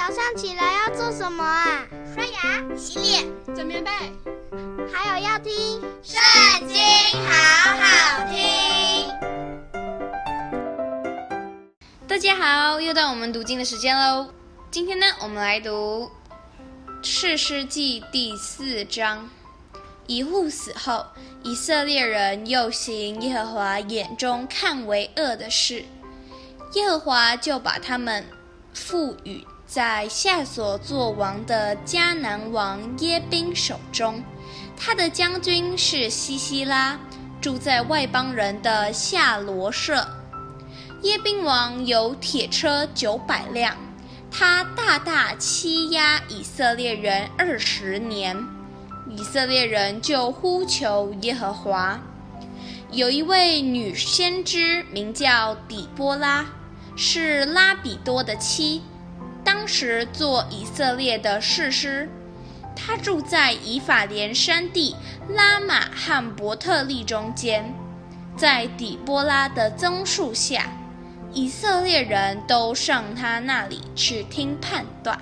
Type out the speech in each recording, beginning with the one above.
早上起来要做什么啊？刷牙、洗脸、整棉被，还有要听《圣经》，好好听。大家好，又到我们读经的时间喽。今天呢，我们来读《士师记》第四章。以户死后，以色列人又行耶和华眼中看为恶的事，耶和华就把他们赋予在夏所作王的迦南王耶宾手中。他的将军是西西拉，住在外邦人的夏罗设。耶宾王有铁车九百辆，他大大欺压以色列人二十年。以色列人就呼求耶和华。有一位女先知名叫底波拉，是拉比多的妻，当时做以色列的士师。他住在以法莲山地拉玛和伯特利中间，在底波拉的棕树下，以色列人都上他那里去听判断。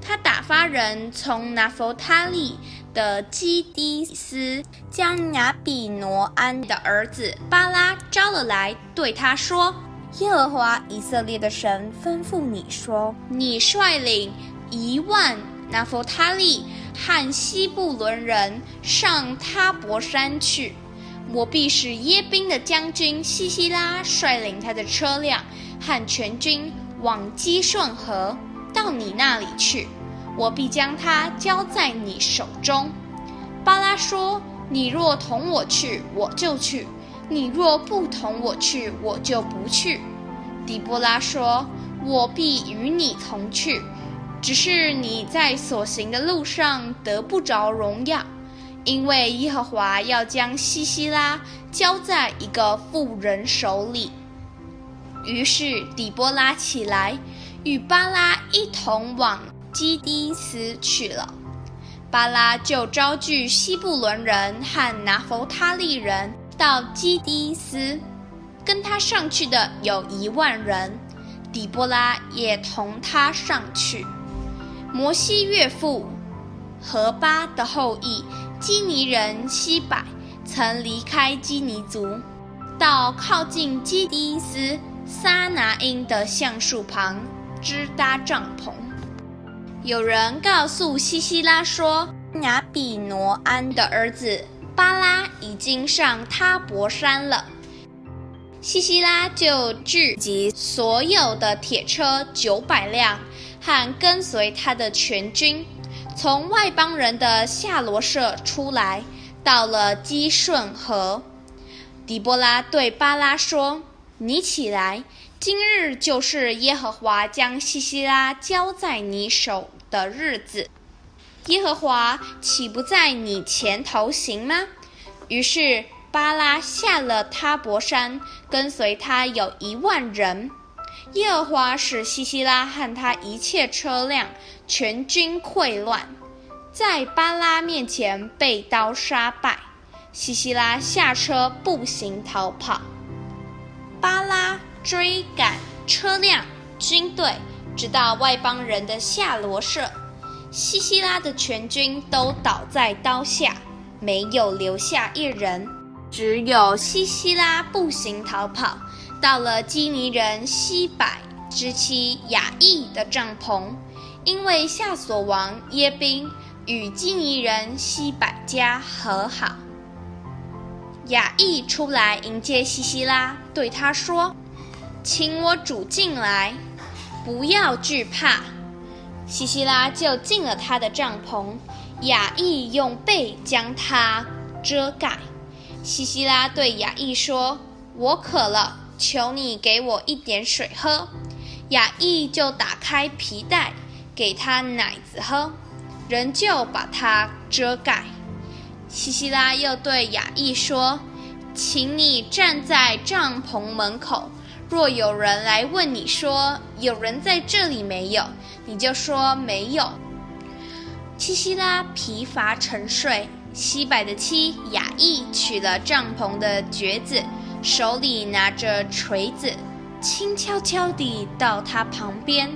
他打发人从拿弗他利的基低斯，将亚比挪安的儿子巴拉招了来，对他说：“耶和华以色列的神吩咐你说，你率领一万拿弗他利和西布伦人上他伯山去，我必使耶宾的将军西西拉率领他的车辆和全军往基顺河到你那里去。”我必将他交在你手中。巴拉说：“你若同我去，我就去；你若不同我去，我就不去。”底波拉说：“我必与你同去，只是你在所行的路上得不着荣耀，因为耶和华要将西西拉交在一个妇人手里。”于是底波拉起来，与巴拉一同往。基低斯去了，巴拉就招聚西布伦人和拿弗他利人到基低斯，跟他上去的有一万人，底波拉也同他上去。摩西岳父何巴的后裔基尼人西百曾离开基尼族，到靠近基低斯撒拿因的橡树旁支搭帐篷。有人告诉西西拉说，亚比挪安的儿子巴拉已经上他伯山了。西西拉就聚集所有的铁车九百辆和跟随他的全军，从外邦人的夏罗设出来，到了基顺河。底波拉对巴拉说：“你起来。”今日就是耶和华将西西拉交在你手的日子，耶和华岂不在你前头行吗？于是巴拉下了他泊山，跟随他有一万人。耶和华使西西拉和他一切车辆全军溃乱，在巴拉面前被刀杀败。西西拉下车步行逃跑，巴拉。追赶车辆、军队，直到外邦人的下罗舍，西西拉的全军都倒在刀下，没有留下一人，只有西西拉步行逃跑，到了基尼人西百之妻雅意的帐篷，因为夏索王耶宾与基尼人西百家和好。雅意出来迎接西西拉，对他说。请我主进来，不要惧怕。西西拉就进了他的帐篷，亚亿用被将他遮盖。西西拉对亚亿说：“我渴了，求你给我一点水喝。”亚亿就打开皮带，给他奶子喝，仍旧把他遮盖。西西拉又对亚亿说：“请你站在帐篷门口。”若有人来问你说，有人在这里没有，你就说没有。西西拉疲乏沉睡，西百的妻亚意取了帐篷的橛子，手里拿着锤子，轻悄悄地到他旁边，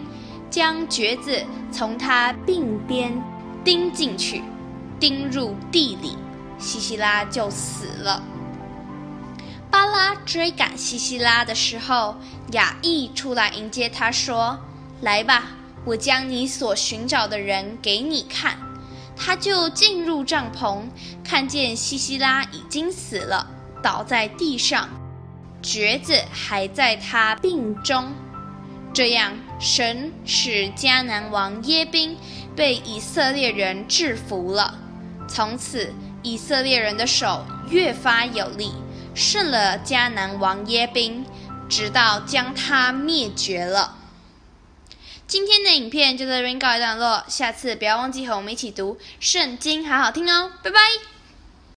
将橛子从他鬓边钉进去，钉入地里，西西拉就死了。巴拉追赶西西拉的时候，雅意出来迎接他，说：“来吧，我将你所寻找的人给你看。”他就进入帐篷，看见西西拉已经死了，倒在地上，橛子还在他病中。这样，神使迦南王耶宾被以色列人制服了。从此，以色列人的手越发有力。胜了迦南王耶宾，直到将他灭绝了。今天的影片就在这边告一段落，下次不要忘记和我们一起读圣经，好好听哦，拜拜。